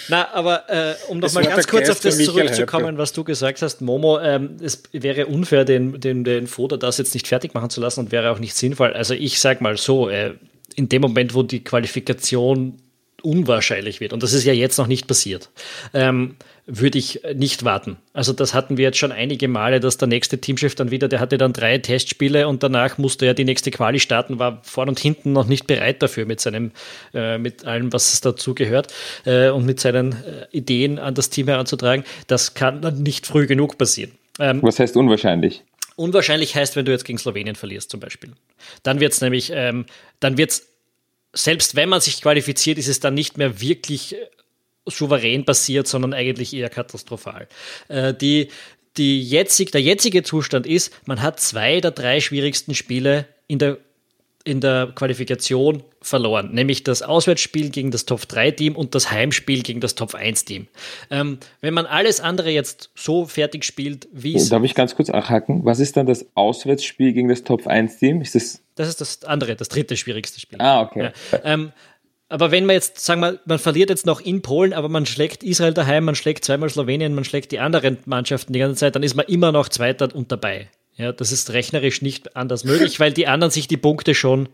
na, aber äh, um nochmal ganz kurz auf das zurückzukommen, was du gesagt hast, Momo, ähm, es wäre unfair, den, den, den Foda das jetzt nicht fertig machen zu lassen und wäre auch nicht sinnvoll. Also ich sag mal so, äh, in dem Moment, wo die Qualifikation unwahrscheinlich wird, und das ist ja jetzt noch nicht passiert, ähm, würde ich nicht warten. Also das hatten wir jetzt schon einige Male, dass der nächste Teamchef dann wieder, der hatte dann drei Testspiele und danach musste er die nächste Quali starten, war vorn und hinten noch nicht bereit dafür mit seinem, äh, mit allem, was es dazu gehört äh, und mit seinen äh, Ideen an das Team heranzutragen. Das kann dann nicht früh genug passieren. Ähm, was heißt unwahrscheinlich? Unwahrscheinlich heißt, wenn du jetzt gegen Slowenien verlierst zum Beispiel. Dann wird es nämlich, ähm, dann wird es selbst wenn man sich qualifiziert, ist es dann nicht mehr wirklich äh, souverän passiert, sondern eigentlich eher katastrophal. Äh, die, die jetzig, der jetzige Zustand ist, man hat zwei der drei schwierigsten Spiele in der in der Qualifikation verloren, nämlich das Auswärtsspiel gegen das Top-3-Team und das Heimspiel gegen das Top-1-Team. Ähm, wenn man alles andere jetzt so fertig spielt, wie es. Darf ich ganz kurz nachhaken? Was ist dann das Auswärtsspiel gegen das Top-1-Team? Ist das. Das ist das andere, das dritte schwierigste Spiel. Ah, okay. Ja. Ähm, aber wenn man jetzt, sagen wir, man verliert jetzt noch in Polen, aber man schlägt Israel daheim, man schlägt zweimal Slowenien, man schlägt die anderen Mannschaften die ganze Zeit, dann ist man immer noch Zweiter und dabei. Ja, das ist rechnerisch nicht anders möglich, *laughs* weil die anderen sich die Punkte schon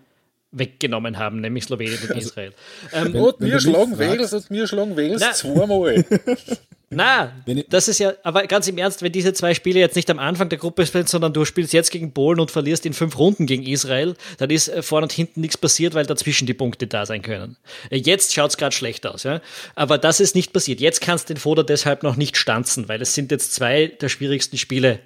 weggenommen haben, nämlich Slowenien und Israel. Ähm, und wir schlagen Wales und wir schlagen Wales zweimal. *laughs* Na, das ist ja, aber ganz im Ernst, wenn diese zwei Spiele jetzt nicht am Anfang der Gruppe sind, sondern du spielst jetzt gegen Polen und verlierst in fünf Runden gegen Israel, dann ist äh, vorne und hinten nichts passiert, weil dazwischen die Punkte da sein können. Äh, jetzt schaut es gerade schlecht aus, ja. Aber das ist nicht passiert. Jetzt kannst du den Foder deshalb noch nicht stanzen, weil es sind jetzt zwei der schwierigsten Spiele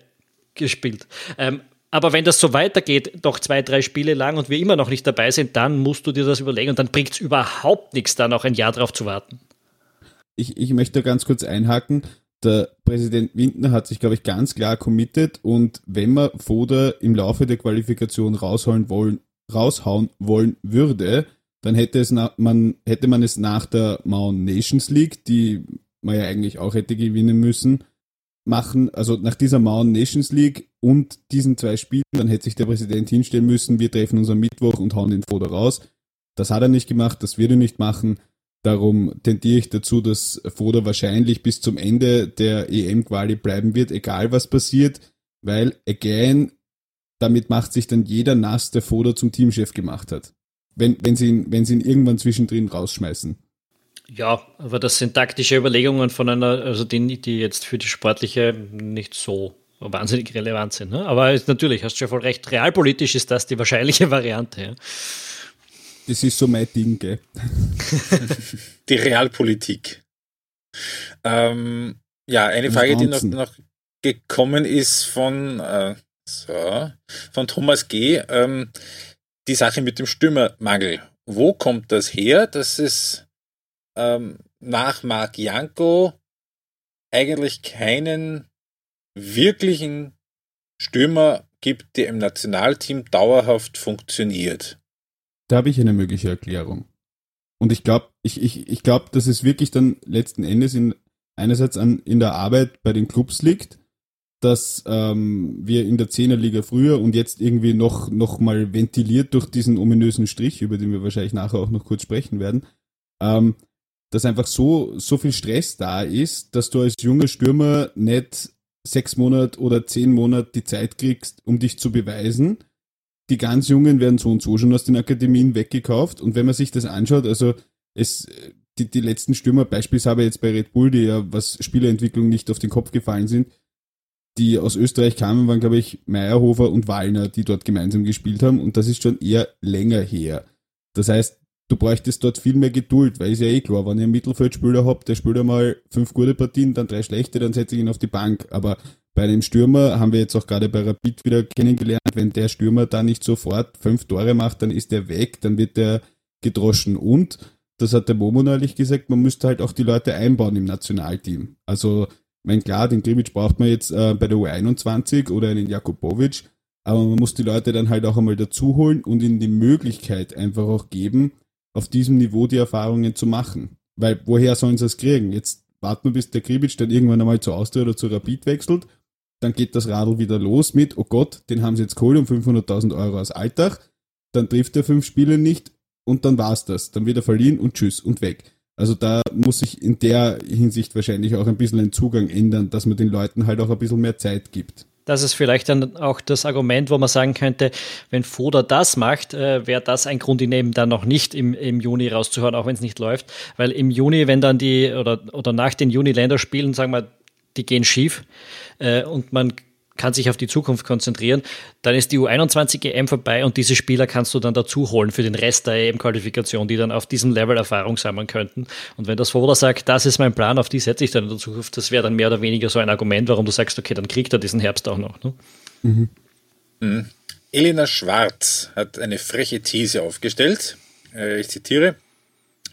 gespielt. Ähm, aber wenn das so weitergeht, doch zwei, drei Spiele lang und wir immer noch nicht dabei sind, dann musst du dir das überlegen und dann bringt es überhaupt nichts, da noch ein Jahr drauf zu warten. Ich, ich möchte ganz kurz einhaken. Der Präsident Windner hat sich, glaube ich, ganz klar committed und wenn man Foda im Laufe der Qualifikation raushauen wollen, raushauen wollen würde, dann hätte, es na, man, hätte man es nach der Mount Nations League, die man ja eigentlich auch hätte gewinnen müssen, machen, also nach dieser Mauern Nations League und diesen zwei Spielen, dann hätte sich der Präsident hinstellen müssen, wir treffen uns am Mittwoch und hauen den Foda raus. Das hat er nicht gemacht, das wird er nicht machen. Darum tendiere ich dazu, dass Foda wahrscheinlich bis zum Ende der EM-Quali bleiben wird, egal was passiert, weil, again, damit macht sich dann jeder nass, der Foda zum Teamchef gemacht hat. Wenn, wenn, sie ihn, wenn sie ihn irgendwann zwischendrin rausschmeißen. Ja, aber das sind taktische Überlegungen von einer, also die, die jetzt für die sportliche nicht so wahnsinnig relevant sind. Ne? Aber natürlich, hast du ja voll recht, realpolitisch ist das die wahrscheinliche *laughs* Variante. Ja. Das ist so mein Ding, gell? *laughs* die Realpolitik. Ähm, ja, eine Frage, die noch, noch, gekommen ist von, äh, so, von Thomas G. Ähm, die Sache mit dem Stürmermangel. Wo kommt das her, dass es ähm, nach Marc Janko eigentlich keinen wirklichen Stürmer gibt, der im Nationalteam dauerhaft funktioniert. Da habe ich eine mögliche Erklärung. Und ich glaube, ich, ich, ich glaube, dass es wirklich dann letzten Endes in, einerseits an, in der Arbeit bei den Clubs liegt, dass ähm, wir in der Zehnerliga früher und jetzt irgendwie noch, noch mal ventiliert durch diesen ominösen Strich, über den wir wahrscheinlich nachher auch noch kurz sprechen werden, ähm, dass einfach so, so viel Stress da ist, dass du als junger Stürmer nicht sechs Monate oder zehn Monate die Zeit kriegst, um dich zu beweisen. Die ganz Jungen werden so und so schon aus den Akademien weggekauft. Und wenn man sich das anschaut, also es, die, die letzten Stürmer, beispielsweise jetzt bei Red Bull, die ja was Spielerentwicklung nicht auf den Kopf gefallen sind, die aus Österreich kamen, waren, glaube ich, Meyerhofer und Wallner, die dort gemeinsam gespielt haben. Und das ist schon eher länger her. Das heißt, du bräuchtest dort viel mehr Geduld, weil ist ja eh klar, wenn ihr einen Mittelfeldspieler habt, der spielt einmal fünf gute Partien, dann drei schlechte, dann setze ich ihn auf die Bank. Aber bei einem Stürmer haben wir jetzt auch gerade bei Rapid wieder kennengelernt, wenn der Stürmer da nicht sofort fünf Tore macht, dann ist der weg, dann wird der gedroschen. Und, das hat der Momo neulich gesagt, man müsste halt auch die Leute einbauen im Nationalteam. Also, mein klar, den Grimic braucht man jetzt äh, bei der U21 oder einen Jakubovic, aber man muss die Leute dann halt auch einmal dazu holen und ihnen die Möglichkeit einfach auch geben, auf diesem Niveau die Erfahrungen zu machen. Weil woher sollen sie es kriegen? Jetzt warten wir, bis der Kribic dann irgendwann einmal zu Austria oder zu Rapid wechselt. Dann geht das Radl wieder los mit, oh Gott, den haben sie jetzt geholt um 500.000 Euro als Alltag. Dann trifft er fünf Spiele nicht und dann war's das. Dann wird er verlieren und tschüss und weg. Also da muss sich in der Hinsicht wahrscheinlich auch ein bisschen ein Zugang ändern, dass man den Leuten halt auch ein bisschen mehr Zeit gibt. Das ist vielleicht dann auch das Argument, wo man sagen könnte, wenn Foda das macht, äh, wäre das ein Grund, ihn eben dann noch nicht im, im Juni rauszuhören, auch wenn es nicht läuft. Weil im Juni, wenn dann die, oder, oder nach den Juni-Länderspielen, sagen wir, die gehen schief äh, und man kann sich auf die Zukunft konzentrieren, dann ist die U21 EM vorbei und diese Spieler kannst du dann dazu holen für den Rest der EM-Qualifikation, die dann auf diesem Level Erfahrung sammeln könnten. Und wenn das Voda sagt, das ist mein Plan, auf die setze ich dann in der Zukunft, das wäre dann mehr oder weniger so ein Argument, warum du sagst, okay, dann kriegt er diesen Herbst auch noch. Ne? Mhm. Mhm. Elena Schwarz hat eine freche These aufgestellt. Äh, ich zitiere.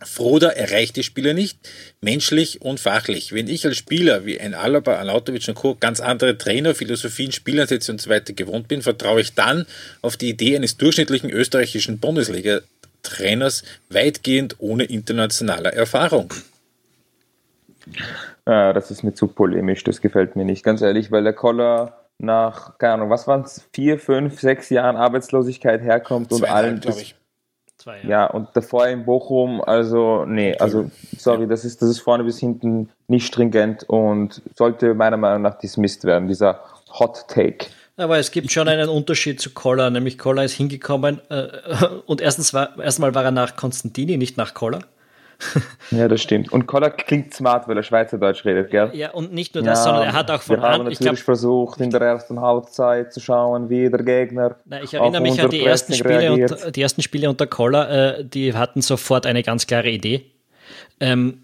Froder erreicht die Spieler nicht, menschlich und fachlich. Wenn ich als Spieler wie ein Alaba, Anautovic und Co. ganz andere Trainer, Philosophien, Spielansätze und so weiter gewohnt bin, vertraue ich dann auf die Idee eines durchschnittlichen österreichischen Bundesliga-Trainers weitgehend ohne internationaler Erfahrung. Ja, das ist mir zu polemisch, das gefällt mir nicht, ganz ehrlich, weil der Koller nach, keine Ahnung, was waren es, vier, fünf, sechs Jahren Arbeitslosigkeit herkommt und allen. glaube ich Zwei, ja. ja, und davor in Bochum, also nee, also sorry, das ist, das ist vorne bis hinten nicht stringent und sollte meiner Meinung nach dismissed werden, dieser Hot Take. Aber es gibt schon einen Unterschied zu Koller, nämlich Koller ist hingekommen äh, *laughs* und erstens war, erstmal war er nach Konstantini, nicht nach Koller. *laughs* ja, das stimmt. Und Koller klingt smart, weil er Schweizerdeutsch redet, gell? Ja, und nicht nur das, ja, sondern er hat auch von Wir haben natürlich glaub, versucht, in der ersten Halbzeit zu schauen, wie der Gegner. Na, ich erinnere mich an die ersten, Spiele unter, die ersten Spiele unter Koller, äh, die hatten sofort eine ganz klare Idee. Ähm,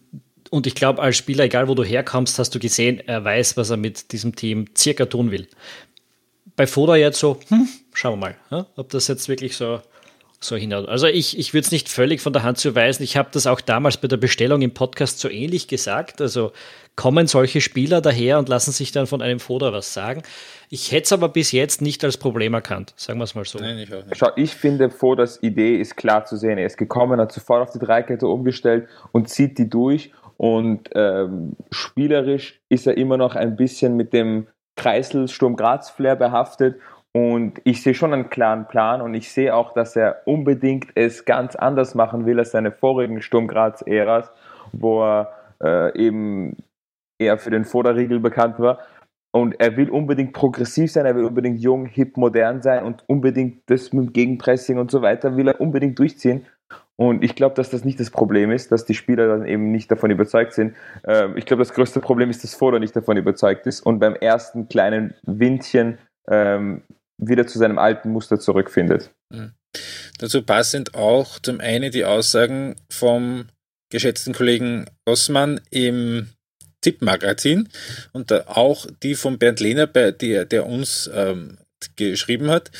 und ich glaube, als Spieler, egal wo du herkommst, hast du gesehen, er weiß, was er mit diesem Team circa tun will. Bei Foda jetzt so, hm, schauen wir mal, ja, ob das jetzt wirklich so so hinhaut. Also ich, ich würde es nicht völlig von der Hand zu weisen. Ich habe das auch damals bei der Bestellung im Podcast so ähnlich gesagt. Also kommen solche Spieler daher und lassen sich dann von einem Foda was sagen. Ich hätte es aber bis jetzt nicht als Problem erkannt, sagen wir es mal so. Nein, ich, Schau, ich finde, Fodas Idee ist klar zu sehen. Er ist gekommen, hat sofort auf die Dreikette umgestellt und zieht die durch. Und ähm, spielerisch ist er immer noch ein bisschen mit dem Kreisel Sturm Graz Flair behaftet und ich sehe schon einen klaren Plan und ich sehe auch, dass er unbedingt es ganz anders machen will als seine vorigen Sturm Graz-Äras, wo er äh, eben eher für den Vorderriegel bekannt war. Und er will unbedingt progressiv sein, er will unbedingt jung, hip, modern sein und unbedingt das mit dem Gegenpressing und so weiter will er unbedingt durchziehen. Und ich glaube, dass das nicht das Problem ist, dass die Spieler dann eben nicht davon überzeugt sind. Ähm, ich glaube, das größte Problem ist, dass Vorder nicht davon überzeugt ist und beim ersten kleinen Windchen ähm, wieder zu seinem alten Muster zurückfindet. Mhm. Dazu passend auch zum einen die Aussagen vom geschätzten Kollegen Rossmann im Tippmagazin und auch die von Bernd Lehner, der, der uns ähm, geschrieben hat.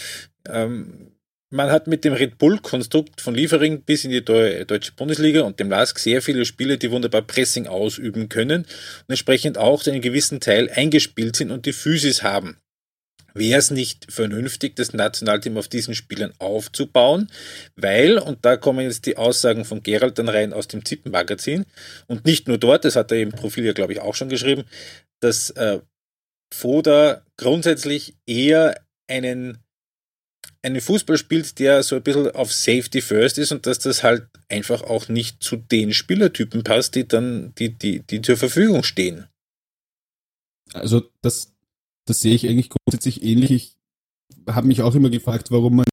Ähm, man hat mit dem Red Bull-Konstrukt von Liefering bis in die deutsche Bundesliga und dem LASK sehr viele Spieler, die wunderbar Pressing ausüben können und entsprechend auch zu einem gewissen Teil eingespielt sind und die Physis haben. Wäre es nicht vernünftig, das Nationalteam auf diesen Spielern aufzubauen? Weil, und da kommen jetzt die Aussagen von Gerald dann rein aus dem Zippenmagazin, und nicht nur dort, das hat er im Profil ja, glaube ich, auch schon geschrieben, dass äh, Foda grundsätzlich eher einen, einen Fußball spielt, der so ein bisschen auf Safety First ist und dass das halt einfach auch nicht zu den Spielertypen passt, die dann, die, die, die zur Verfügung stehen. Also das, das sehe ich eigentlich grundsätzlich ähnlich. Ich habe mich auch immer gefragt, warum man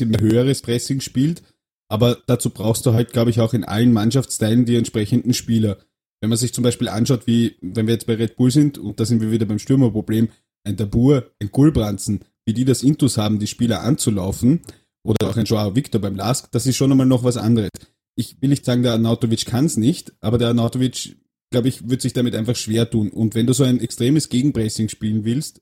ein höheres Pressing spielt. Aber dazu brauchst du halt, glaube ich, auch in allen Mannschaftsteilen die entsprechenden Spieler. Wenn man sich zum Beispiel anschaut, wie, wenn wir jetzt bei Red Bull sind, und da sind wir wieder beim Stürmerproblem, ein Dabur, ein Gulbranzen, wie die das Intus haben, die Spieler anzulaufen, oder auch ein Joao Victor beim Lask, das ist schon einmal noch was anderes. Ich will nicht sagen, der Arnautovic kann es nicht, aber der Arnautovic glaube ich, wird sich damit einfach schwer tun. Und wenn du so ein extremes Gegenpressing spielen willst,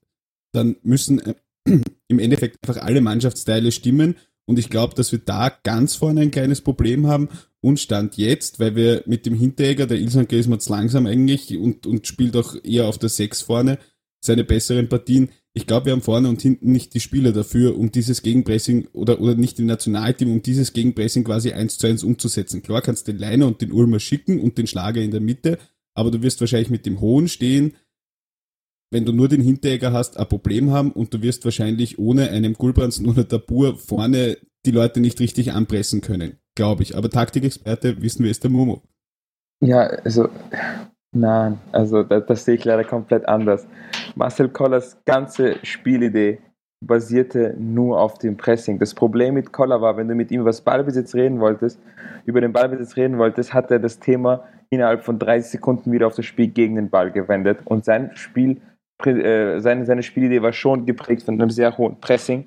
dann müssen äh, *clears throat* im Endeffekt einfach alle Mannschaftsteile stimmen. Und ich glaube, dass wir da ganz vorne ein kleines Problem haben. Und Stand jetzt, weil wir mit dem Hinteregger, der Ilsan Grismats langsam eigentlich und, und spielt auch eher auf der 6 vorne, seine besseren Partien. Ich glaube, wir haben vorne und hinten nicht die Spieler dafür, um dieses Gegenpressing oder, oder nicht im Nationalteam, um dieses Gegenpressing quasi eins zu eins umzusetzen. Klar kannst du den Leiner und den Ulmer schicken und den Schlager in der Mitte, aber du wirst wahrscheinlich mit dem Hohen stehen, wenn du nur den Hinteregger hast, ein Problem haben und du wirst wahrscheinlich ohne einem Gulbrands *laughs* oder Tabur vorne die Leute nicht richtig anpressen können, glaube ich. Aber Taktikexperte wissen wir, ist der Momo. Ja, also nein, also das, das sehe ich leider komplett anders. Marcel Kollers ganze Spielidee basierte nur auf dem Pressing. Das Problem mit Koller war, wenn du mit ihm über das Ballbesitz reden wolltest, über den Ballbesitz reden wolltest, hat er das Thema innerhalb von 30 Sekunden wieder auf das Spiel gegen den Ball gewendet. Und sein Spiel, äh, seine, seine Spielidee war schon geprägt von einem sehr hohen Pressing.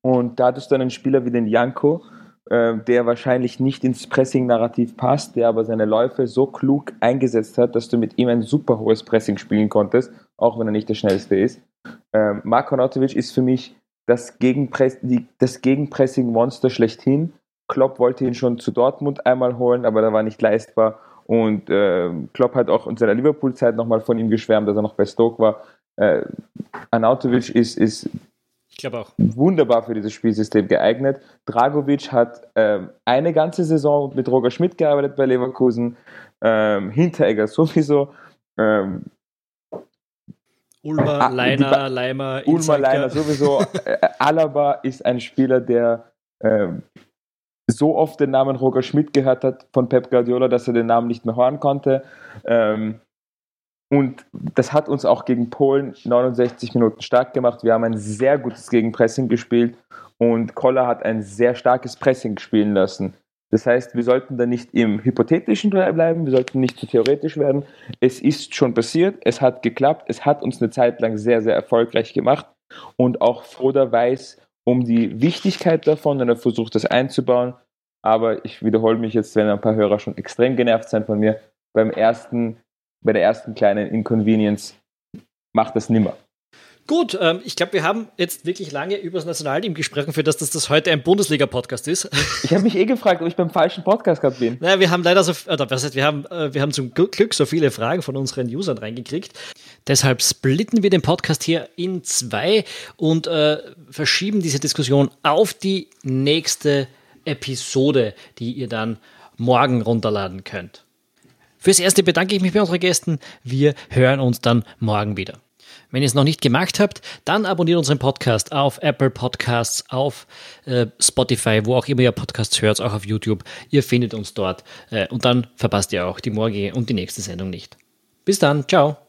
Und da hattest du einen Spieler wie den Janko, äh, der wahrscheinlich nicht ins Pressing-Narrativ passt, der aber seine Läufe so klug eingesetzt hat, dass du mit ihm ein super hohes Pressing spielen konntest, auch wenn er nicht der schnellste ist. Ähm, Marko Nautovic ist für mich das, Gegenpress das Gegenpressing-Monster schlechthin Klopp wollte ihn schon zu Dortmund einmal holen, aber da war nicht leistbar. Und äh, Klopp hat auch in seiner Liverpool-Zeit nochmal von ihm geschwärmt, dass er noch bei Stoke war. Äh, Anautovic ist, ist wunderbar für dieses Spielsystem geeignet. Dragovic hat äh, eine ganze Saison mit Roger Schmidt gearbeitet bei Leverkusen, ähm, Hinteregger sowieso. Ähm, Ulmer, ah, Leiner, Leimer, Ulmer, Leiner sowieso. *laughs* Alaba ist ein Spieler, der äh, so oft den Namen Roger Schmidt gehört hat von Pep Guardiola, dass er den Namen nicht mehr hören konnte. Ähm, und das hat uns auch gegen Polen 69 Minuten stark gemacht. Wir haben ein sehr gutes Gegenpressing gespielt und Koller hat ein sehr starkes Pressing spielen lassen. Das heißt, wir sollten da nicht im Hypothetischen bleiben, wir sollten nicht zu theoretisch werden. Es ist schon passiert, es hat geklappt, es hat uns eine Zeit lang sehr, sehr erfolgreich gemacht und auch Froder weiß um die Wichtigkeit davon und er versucht das einzubauen. Aber ich wiederhole mich jetzt, wenn ein paar Hörer schon extrem genervt sind von mir, beim ersten, bei der ersten kleinen Inconvenience macht das nimmer. Gut, ähm, ich glaube, wir haben jetzt wirklich lange über das Nationalteam gesprochen, für das, dass das heute ein Bundesliga-Podcast ist. *laughs* Ich habe mich eh gefragt, ob ich beim falschen Podcast gerade bin. Naja, wir haben leider so, oder was heißt, wir haben, äh, wir haben zum Glück so viele Fragen von unseren Usern reingekriegt. Deshalb splitten wir den Podcast hier in zwei und äh, verschieben diese Diskussion auf die nächste Episode, die ihr dann morgen runterladen könnt. Fürs Erste bedanke ich mich bei unseren Gästen. Wir hören uns dann morgen wieder. Wenn ihr es noch nicht gemacht habt, dann abonniert unseren Podcast auf Apple Podcasts, auf äh, Spotify, wo auch immer ihr Podcasts hört, auch auf YouTube. Ihr findet uns dort äh, und dann verpasst ihr auch die morgige und die nächste Sendung nicht. Bis dann, ciao.